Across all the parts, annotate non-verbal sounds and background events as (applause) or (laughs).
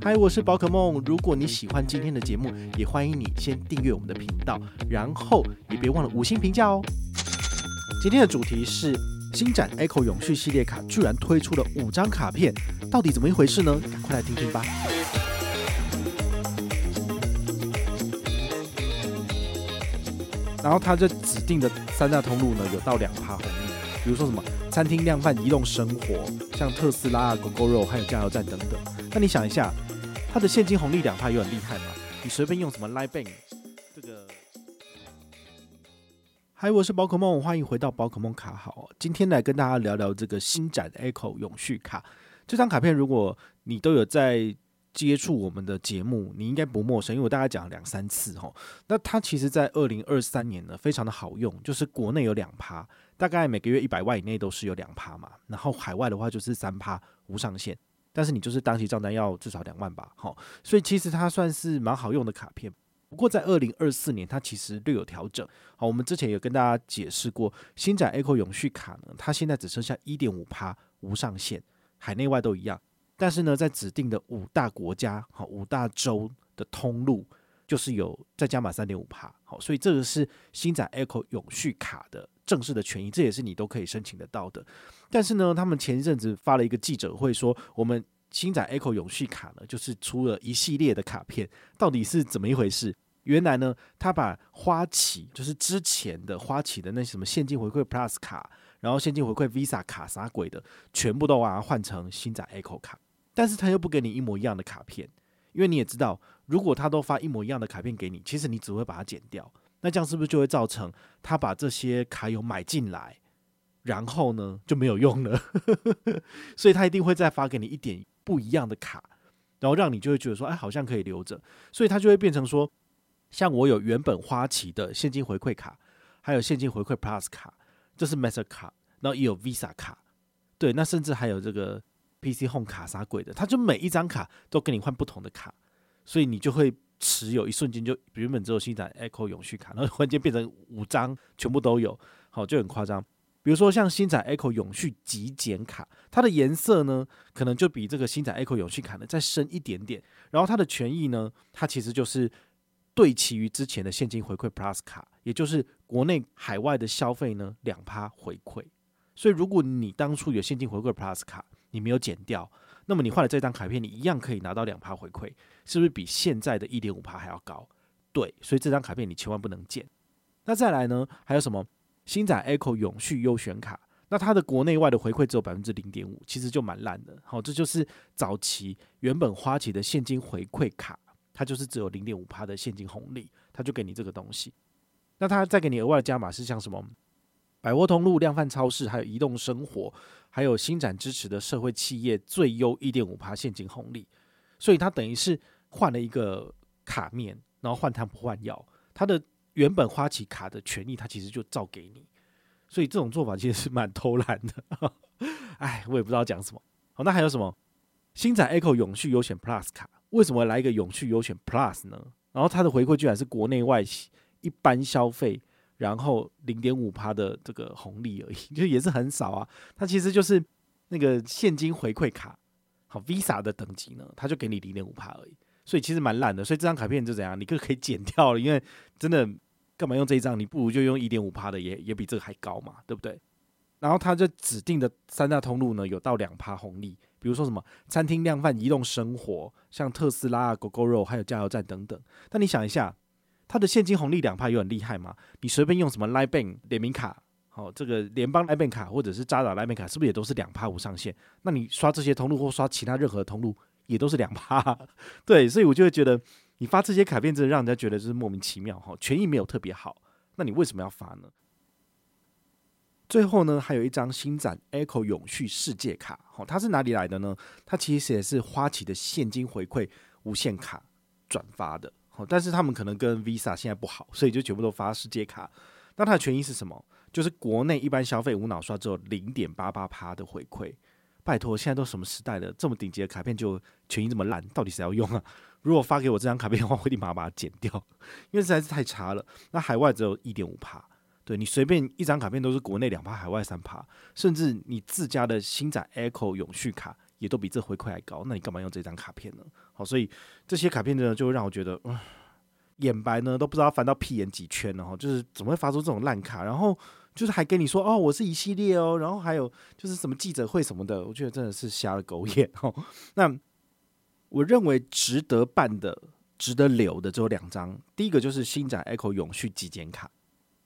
嗨，我是宝可梦。如果你喜欢今天的节目，也欢迎你先订阅我们的频道，然后也别忘了五星评价哦。今天的主题是星展 Echo 永续系列卡居然推出了五张卡片，到底怎么一回事呢？赶快来听听吧。然后它这指定的三大通路呢，有到两趴红，比如说什么餐厅、量贩、移动生活，像特斯拉、Gogoro，还有加油站等等。那你想一下。它的现金红利两趴有很厉害吗？你随便用什么 Line (laughs) Bank 这个？嗨，我是宝可梦，欢迎回到宝可梦卡好。今天来跟大家聊聊这个新展 Echo 永续卡这张卡片。如果你都有在接触我们的节目，你应该不陌生，因为我大概讲了两三次哈。那它其实，在二零二三年呢，非常的好用，就是国内有两趴，大概每个月一百万以内都是有两趴嘛，然后海外的话就是三趴无上限。但是你就是当期账单要至少两万吧，好，所以其实它算是蛮好用的卡片。不过在二零二四年，它其实略有调整。好，我们之前有跟大家解释过，新展 Echo 永续卡呢，它现在只剩下一点五趴无上限，海内外都一样。但是呢，在指定的五大国家、好五大洲的通路，就是有再加码三点五趴。好，所以这个是新展 Echo 永续卡的正式的权益，这也是你都可以申请得到的。但是呢，他们前一阵子发了一个记者会，说我们星展 Echo 永续卡呢，就是出了一系列的卡片，到底是怎么一回事？原来呢，他把花旗就是之前的花旗的那什么现金回馈 Plus 卡，然后现金回馈 Visa 卡啥鬼的，全部都把它换成星展 Echo 卡，但是他又不给你一模一样的卡片，因为你也知道，如果他都发一模一样的卡片给你，其实你只会把它剪掉，那这样是不是就会造成他把这些卡友买进来？然后呢，就没有用了，(laughs) 所以他一定会再发给你一点不一样的卡，然后让你就会觉得说，哎，好像可以留着，所以他就会变成说，像我有原本花旗的现金回馈卡，还有现金回馈 Plus 卡，这是 Master 卡，然后也有 Visa 卡，对，那甚至还有这个 PC Home 卡啥鬼的，他就每一张卡都给你换不同的卡，所以你就会持有，一瞬间就原本只有新展 Echo 永续卡，然后忽然间变成五张全部都有，好，就很夸张。比如说像新展 Echo 永续极简卡，它的颜色呢，可能就比这个新展 Echo 永续卡呢再深一点点。然后它的权益呢，它其实就是对齐于之前的现金回馈 Plus 卡，也就是国内海外的消费呢两趴回馈。所以如果你当初有现金回馈 Plus 卡，你没有减掉，那么你换了这张卡片，你一样可以拿到两趴回馈，是不是比现在的一点五趴还要高？对，所以这张卡片你千万不能见。那再来呢，还有什么？星展 Echo 永续优选卡，那它的国内外的回馈只有百分之零点五，其实就蛮烂的。好，这就是早期原本花旗的现金回馈卡，它就是只有零点五趴的现金红利，它就给你这个东西。那它再给你额外的加码是像什么百货通路、量贩超市，还有移动生活，还有新展支持的社会企业最优一点五趴现金红利。所以它等于是换了一个卡面，然后换汤不换药，它的。原本花旗卡的权益，它其实就照给你，所以这种做法其实是蛮偷懒的。(laughs) 哎，我也不知道讲什么。好，那还有什么？新展 Echo 永续优选 Plus 卡，为什么来一个永续优选 Plus 呢？然后它的回馈居然是国内外一般消费，然后零点五趴的这个红利而已，(laughs) 就也是很少啊。它其实就是那个现金回馈卡，好 Visa 的等级呢，它就给你零点五趴而已，所以其实蛮烂的。所以这张卡片就怎样，你就可以剪掉了，因为真的。干嘛用这一张？你不如就用一点五趴的也，也比这个还高嘛，对不对？然后它这指定的三大通路呢，有到两趴红利，比如说什么餐厅、量贩、移动生活，像特斯拉、Gogoro，还有加油站等等。但你想一下，它的现金红利两趴有很厉害吗？你随便用什么 Line Bank 联名卡，好，这个联邦 Line Bank 卡或者是渣打 Line Bank 卡，是不是也都是两趴无上限？那你刷这些通路或刷其他任何通路，也都是两趴。(laughs) 对，所以我就会觉得。你发这些卡片，真的让人家觉得就是莫名其妙哈，权益没有特别好，那你为什么要发呢？最后呢，还有一张新展 Echo 永续世界卡，哈，它是哪里来的呢？它其实也是花旗的现金回馈无限卡转发的，但是他们可能跟 Visa 现在不好，所以就全部都发世界卡。那它的权益是什么？就是国内一般消费无脑刷只有零点八八趴的回馈。拜托，现在都什么时代了，这么顶级的卡片就权益这么烂，到底谁要用啊？(laughs) 如果发给我这张卡片的话，我立马把它剪掉，因为实在是太差了。那海外只有一点五趴，对，你随便一张卡片都是国内两趴，海外三趴，甚至你自家的新展 Echo 永续卡也都比这回馈还高，那你干嘛用这张卡片呢？好，所以这些卡片呢，就让我觉得，嗯，眼白呢都不知道翻到屁眼几圈了哈，就是怎么会发出这种烂卡，然后就是还跟你说哦，我是一系列哦，然后还有就是什么记者会什么的，我觉得真的是瞎了狗眼哦。那我认为值得办的、值得留的只有两张，第一个就是星展 Echo 永续极简卡，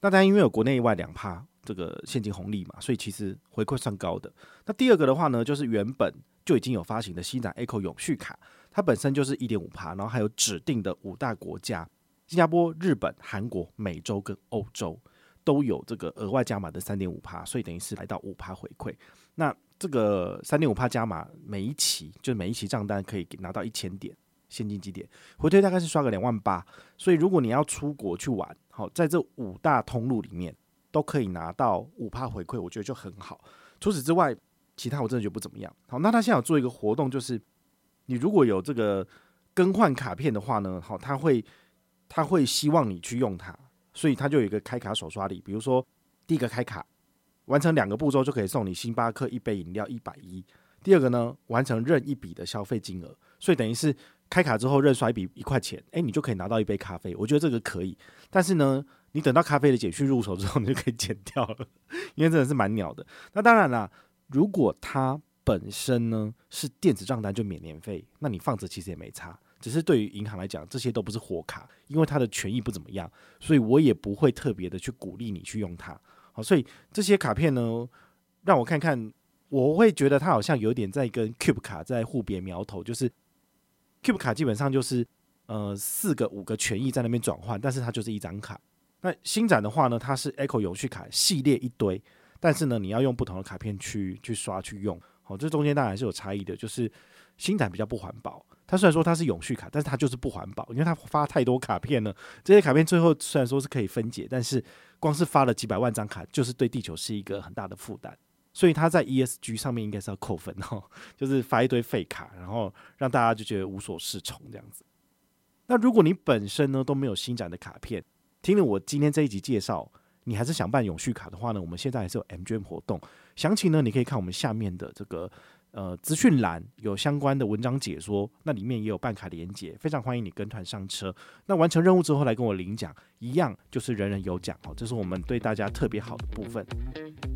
那当然因为有国内外两趴这个现金红利嘛，所以其实回馈算高的。那第二个的话呢，就是原本就已经有发行的星展 Echo 永续卡，它本身就是一点五趴，然后还有指定的五大国家：新加坡、日本、韩国、美洲跟欧洲都有这个额外加码的三点五趴，所以等于是来到五趴回馈。那这个三点五趴加码，每一期就是每一期账单可以拿到一千点现金积点，回馈大概是刷个两万八。所以如果你要出国去玩，好，在这五大通路里面。都可以拿到五趴回馈，我觉得就很好。除此之外，其他我真的觉得不怎么样。好，那他现在有做一个活动，就是你如果有这个更换卡片的话呢，好，他会他会希望你去用它，所以他就有一个开卡手刷礼。比如说，第一个开卡完成两个步骤就可以送你星巴克一杯饮料一百一。第二个呢，完成任一笔的消费金额，所以等于是开卡之后任刷一笔一块钱，诶，你就可以拿到一杯咖啡。我觉得这个可以，但是呢。你等到咖啡的简讯入手之后，你就可以剪掉了，因为真的是蛮鸟的。那当然啦，如果它本身呢是电子账单就免年费，那你放着其实也没差。只是对于银行来讲，这些都不是活卡，因为它的权益不怎么样，所以我也不会特别的去鼓励你去用它。好，所以这些卡片呢，让我看看，我会觉得它好像有点在跟 Cube 卡在互别苗头，就是 Cube 卡基本上就是呃四个五个权益在那边转换，但是它就是一张卡。那新展的话呢，它是 Echo 永续卡系列一堆，但是呢，你要用不同的卡片去去刷去用，好，这中间当然是有差异的。就是星展比较不环保，它虽然说它是永续卡，但是它就是不环保，因为它发太多卡片了。这些卡片最后虽然说是可以分解，但是光是发了几百万张卡，就是对地球是一个很大的负担。所以它在 ESG 上面应该是要扣分哦，(laughs) 就是发一堆废卡，然后让大家就觉得无所适从这样子。那如果你本身呢都没有星展的卡片，听了我今天这一集介绍，你还是想办永续卡的话呢，我们现在还是有 MGM 活动，详情呢你可以看我们下面的这个呃资讯栏有相关的文章解说，那里面也有办卡连接，非常欢迎你跟团上车。那完成任务之后来跟我领奖，一样就是人人有奖哦，这是我们对大家特别好的部分。